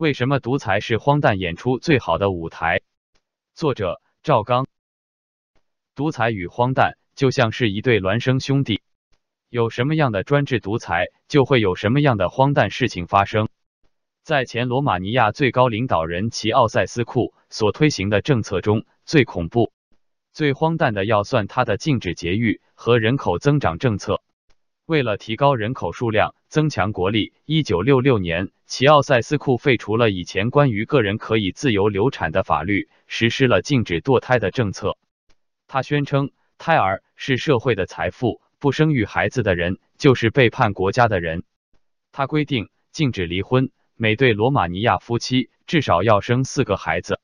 为什么独裁是荒诞演出最好的舞台？作者赵刚。独裁与荒诞就像是一对孪生兄弟，有什么样的专制独裁，就会有什么样的荒诞事情发生。在前罗马尼亚最高领导人齐奥塞斯库所推行的政策中，最恐怖、最荒诞的要算他的禁止节育和人口增长政策。为了提高人口数量，增强国力，一九六六年，齐奥塞斯库废除了以前关于个人可以自由流产的法律，实施了禁止堕胎的政策。他宣称，胎儿是社会的财富，不生育孩子的人就是背叛国家的人。他规定禁止离婚，每对罗马尼亚夫妻至少要生四个孩子。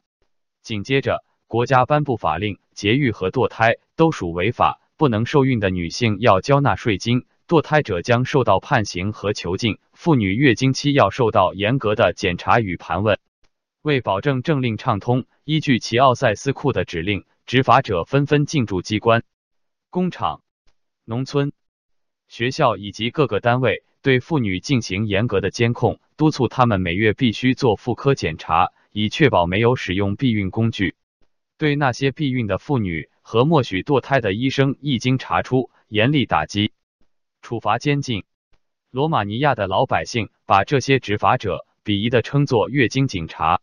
紧接着，国家颁布法令，节育和堕胎都属违法，不能受孕的女性要交纳税金。堕胎者将受到判刑和囚禁，妇女月经期要受到严格的检查与盘问。为保证政令畅通，依据齐奥塞斯库的指令，执法者纷纷进驻机关、工厂、农村、学校以及各个单位，对妇女进行严格的监控，督促他们每月必须做妇科检查，以确保没有使用避孕工具。对那些避孕的妇女和默许堕胎的医生，一经查出，严厉打击。处罚监禁，罗马尼亚的老百姓把这些执法者鄙夷的称作月经警察。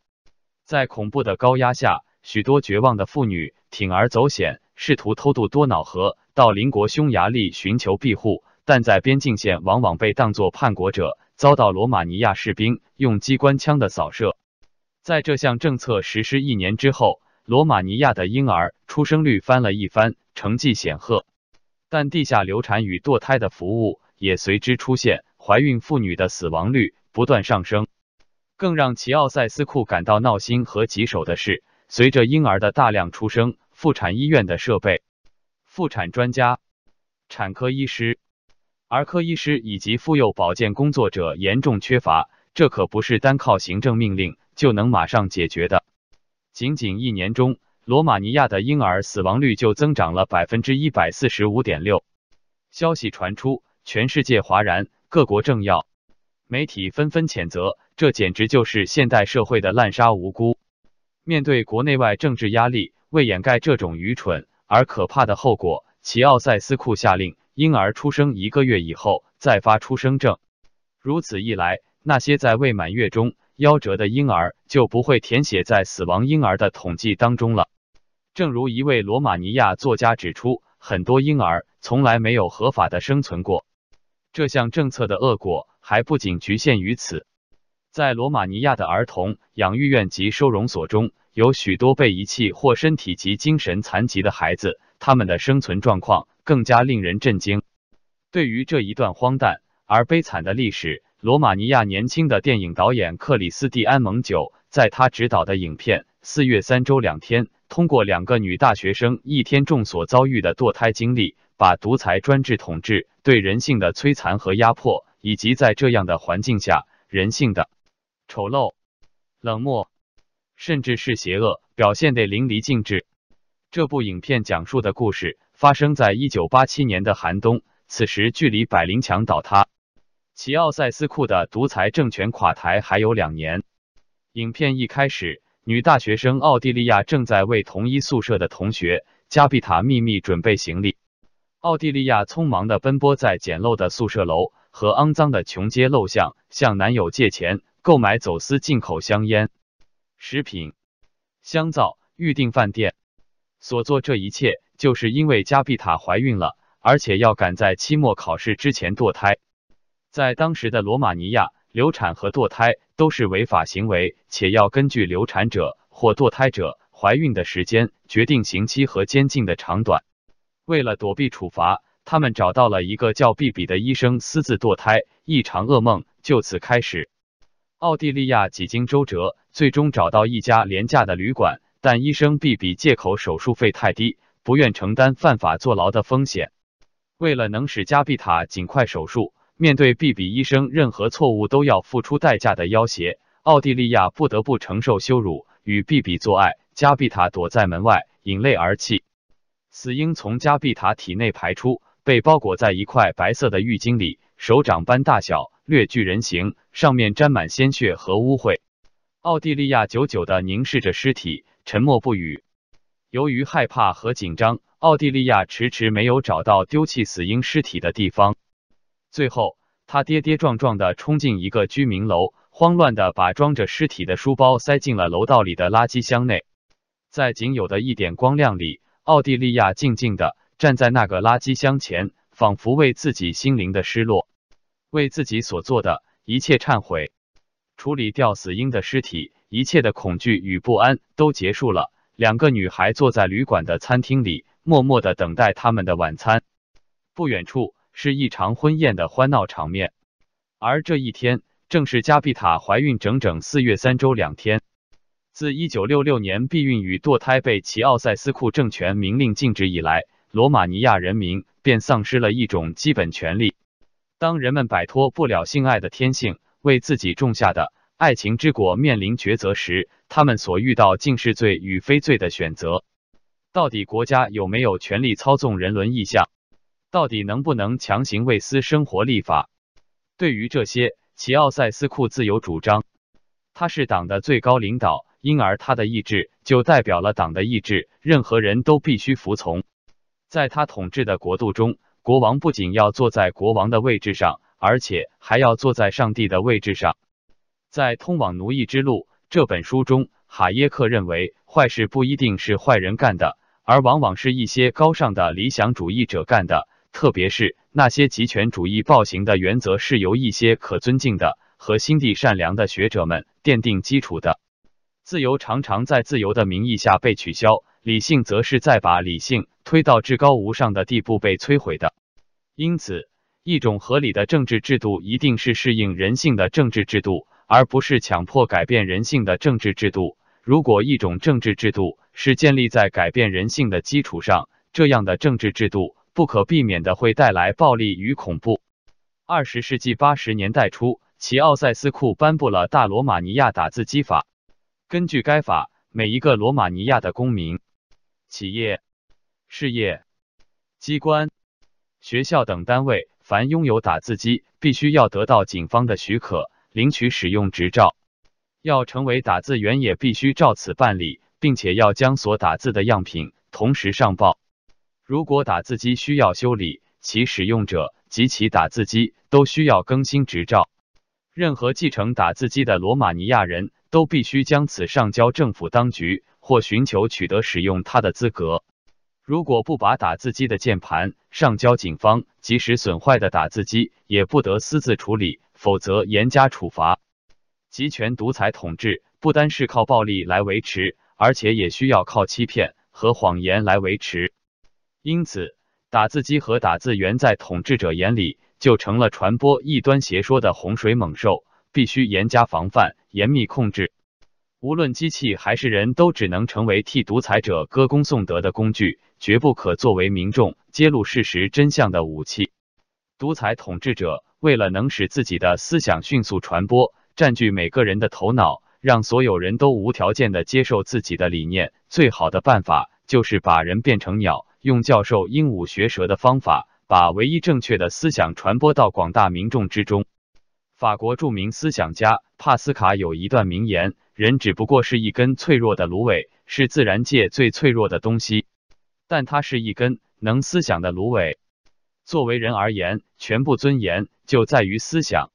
在恐怖的高压下，许多绝望的妇女铤而走险，试图偷渡多瑙河到邻国匈牙利寻求庇护，但在边境线往往被当作叛国者，遭到罗马尼亚士兵用机关枪的扫射。在这项政策实施一年之后，罗马尼亚的婴儿出生率翻了一番，成绩显赫。但地下流产与堕胎的服务也随之出现，怀孕妇女的死亡率不断上升。更让齐奥塞斯库感到闹心和棘手的是，随着婴儿的大量出生，妇产医院的设备、妇产专家、产科医师、儿科医师以及妇幼保健工作者严重缺乏。这可不是单靠行政命令就能马上解决的。仅仅一年中，罗马尼亚的婴儿死亡率就增长了百分之一百四十五点六。消息传出，全世界哗然，各国政要、媒体纷纷谴责，这简直就是现代社会的滥杀无辜。面对国内外政治压力，为掩盖这种愚蠢而可怕的后果，齐奥塞斯库下令，婴儿出生一个月以后再发出生证。如此一来，那些在未满月中夭折的婴儿就不会填写在死亡婴儿的统计当中了。正如一位罗马尼亚作家指出，很多婴儿从来没有合法的生存过。这项政策的恶果还不仅局限于此，在罗马尼亚的儿童养育院及收容所中，有许多被遗弃或身体及精神残疾的孩子，他们的生存状况更加令人震惊。对于这一段荒诞而悲惨的历史，罗马尼亚年轻的电影导演克里斯蒂安蒙九在他执导的影片《四月三周两天》。通过两个女大学生一天中所遭遇的堕胎经历，把独裁专制统治对人性的摧残和压迫，以及在这样的环境下人性的丑陋、冷漠，甚至是邪恶，表现得淋漓尽致。这部影片讲述的故事发生在一九八七年的寒冬，此时距离百灵墙倒塌、齐奥塞斯库的独裁政权垮台还有两年。影片一开始。女大学生奥地利亚正在为同一宿舍的同学加比塔秘密准备行李。奥地利亚匆忙的奔波在简陋的宿舍楼和肮脏的穷街陋巷，向男友借钱购买走私进口香烟、食品、香皂，预订饭店。所做这一切，就是因为加比塔怀孕了，而且要赶在期末考试之前堕胎。在当时的罗马尼亚。流产和堕胎都是违法行为，且要根据流产者或堕胎者怀孕的时间决定刑期和监禁的长短。为了躲避处罚，他们找到了一个叫毕比的医生私自堕胎，一场噩梦就此开始。奥地利亚几经周折，最终找到一家廉价的旅馆，但医生毕比借口手术费太低，不愿承担犯法坐牢的风险。为了能使加比塔尽快手术。面对毕比医生任何错误都要付出代价的要挟，奥地利亚不得不承受羞辱，与毕比做爱。加比塔躲在门外，引泪而泣。死婴从加比塔体内排出，被包裹在一块白色的浴巾里，手掌般大小，略具人形，上面沾满鲜血和污秽。奥地利亚久久地凝视着尸体，沉默不语。由于害怕和紧张，奥地利亚迟迟没有找到丢弃死婴尸体的地方。最后，他跌跌撞撞地冲进一个居民楼，慌乱地把装着尸体的书包塞进了楼道里的垃圾箱内。在仅有的一点光亮里，奥地利亚静静地站在那个垃圾箱前，仿佛为自己心灵的失落，为自己所做的一切忏悔。处理掉死婴的尸体，一切的恐惧与不安都结束了。两个女孩坐在旅馆的餐厅里，默默的等待他们的晚餐。不远处是一场婚宴的欢闹场面，而这一天正是加比塔怀孕整整四月三周两天。自一九六六年避孕与堕胎被齐奥塞斯库政权明令禁止以来，罗马尼亚人民便丧失了一种基本权利。当人们摆脱不了性爱的天性，为自己种下的爱情之果面临抉择时，他们所遇到竟是罪与非罪的选择。到底国家有没有权利操纵人伦意向？到底能不能强行为私生活立法？对于这些，齐奥塞斯库自有主张。他是党的最高领导，因而他的意志就代表了党的意志，任何人都必须服从。在他统治的国度中，国王不仅要坐在国王的位置上。而且还要坐在上帝的位置上。在《通往奴役之路》这本书中，哈耶克认为，坏事不一定是坏人干的，而往往是一些高尚的理想主义者干的，特别是那些极权主义暴行的原则是由一些可尊敬的和心地善良的学者们奠定基础的。自由常常在自由的名义下被取消，理性则是在把理性推到至高无上的地步被摧毁的。因此。一种合理的政治制度一定是适应人性的政治制度，而不是强迫改变人性的政治制度。如果一种政治制度是建立在改变人性的基础上，这样的政治制度不可避免的会带来暴力与恐怖。二十世纪八十年代初，齐奥塞斯库颁布了大罗马尼亚打字机法。根据该法，每一个罗马尼亚的公民、企业、事业机关、学校等单位。凡拥有打字机，必须要得到警方的许可，领取使用执照。要成为打字员，也必须照此办理，并且要将所打字的样品同时上报。如果打字机需要修理，其使用者及其打字机都需要更新执照。任何继承打字机的罗马尼亚人都必须将此上交政府当局，或寻求取得使用它的资格。如果不把打字机的键盘上交警方，即使损坏的打字机也不得私自处理，否则严加处罚。集权独裁统治不单是靠暴力来维持，而且也需要靠欺骗和谎言来维持。因此，打字机和打字员在统治者眼里就成了传播异端邪说的洪水猛兽，必须严加防范、严密控制。无论机器还是人都只能成为替独裁者歌功颂德的工具，绝不可作为民众揭露事实真相的武器。独裁统治者为了能使自己的思想迅速传播，占据每个人的头脑，让所有人都无条件的接受自己的理念，最好的办法就是把人变成鸟，用教授鹦鹉学舌的方法，把唯一正确的思想传播到广大民众之中。法国著名思想家帕斯卡有一段名言。人只不过是一根脆弱的芦苇，是自然界最脆弱的东西，但它是一根能思想的芦苇。作为人而言，全部尊严就在于思想。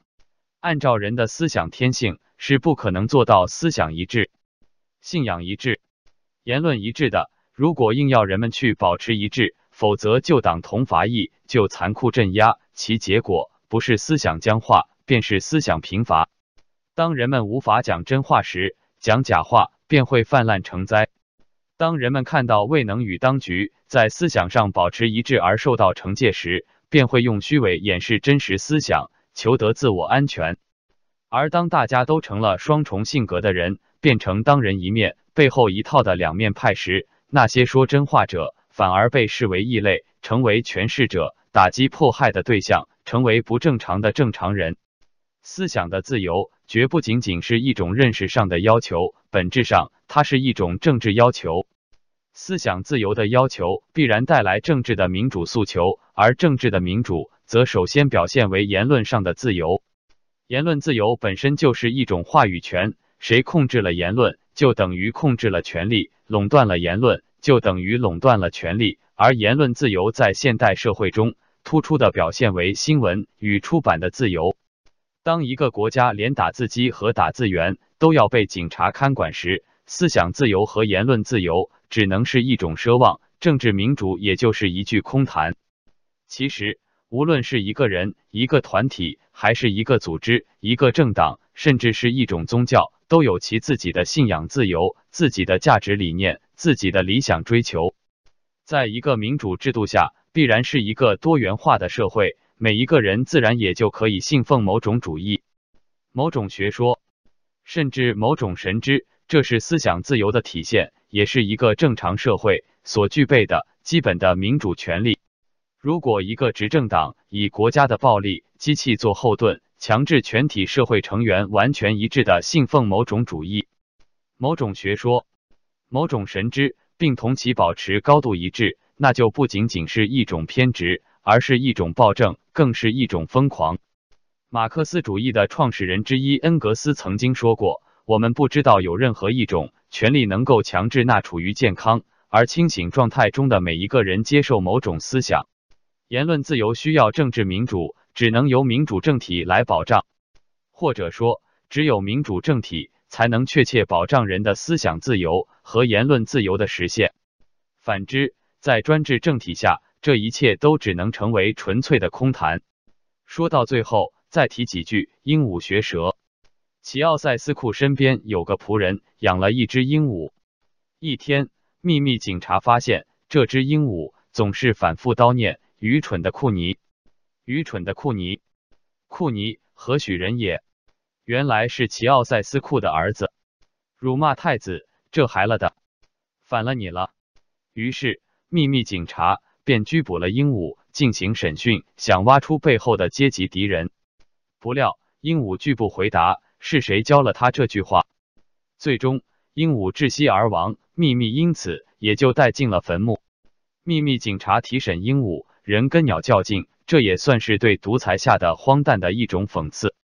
按照人的思想天性，是不可能做到思想一致、信仰一致、言论一致的。如果硬要人们去保持一致，否则就党同伐异，就残酷镇压，其结果不是思想僵化，便是思想贫乏。当人们无法讲真话时，讲假话便会泛滥成灾。当人们看到未能与当局在思想上保持一致而受到惩戒时，便会用虚伪掩饰真实思想，求得自我安全。而当大家都成了双重性格的人，变成当人一面背后一套的两面派时，那些说真话者反而被视为异类，成为权势者打击迫害的对象，成为不正常的正常人。思想的自由。绝不仅仅是一种认识上的要求，本质上它是一种政治要求。思想自由的要求必然带来政治的民主诉求，而政治的民主则首先表现为言论上的自由。言论自由本身就是一种话语权，谁控制了言论，就等于控制了权力；垄断了言论，就等于垄断了权力。而言论自由在现代社会中突出的表现为新闻与出版的自由。当一个国家连打字机和打字员都要被警察看管时，思想自由和言论自由只能是一种奢望，政治民主也就是一句空谈。其实，无论是一个人、一个团体，还是一个组织、一个政党，甚至是一种宗教，都有其自己的信仰自由、自己的价值理念、自己的理想追求。在一个民主制度下，必然是一个多元化的社会，每一个人自然也就可以信奉某种主义、某种学说，甚至某种神知。这是思想自由的体现，也是一个正常社会所具备的基本的民主权利。如果一个执政党以国家的暴力机器做后盾，强制全体社会成员完全一致的信奉某种主义、某种学说、某种神知，并同其保持高度一致，那就不仅仅是一种偏执，而是一种暴政，更是一种疯狂。马克思主义的创始人之一恩格斯曾经说过：“我们不知道有任何一种权利能够强制那处于健康而清醒状态中的每一个人接受某种思想。”言论自由需要政治民主，只能由民主政体来保障，或者说，只有民主政体才能确切保障人的思想自由和言论自由的实现。反之，在专制政体下，这一切都只能成为纯粹的空谈。说到最后，再提几句鹦鹉学舌。齐奥塞斯库身边有个仆人养了一只鹦鹉，一天，秘密警察发现这只鹦鹉总是反复叨念。愚蠢的库尼，愚蠢的库尼，库尼何许人也？原来是齐奥塞斯库的儿子，辱骂太子，这孩了的，反了你了。于是秘密警察便拘捕了鹦鹉进行审讯，想挖出背后的阶级敌人。不料鹦鹉拒不回答是谁教了他这句话，最终鹦鹉窒息而亡，秘密因此也就带进了坟墓。秘密警察提审鹦鹉。人跟鸟较劲，这也算是对独裁下的荒诞的一种讽刺。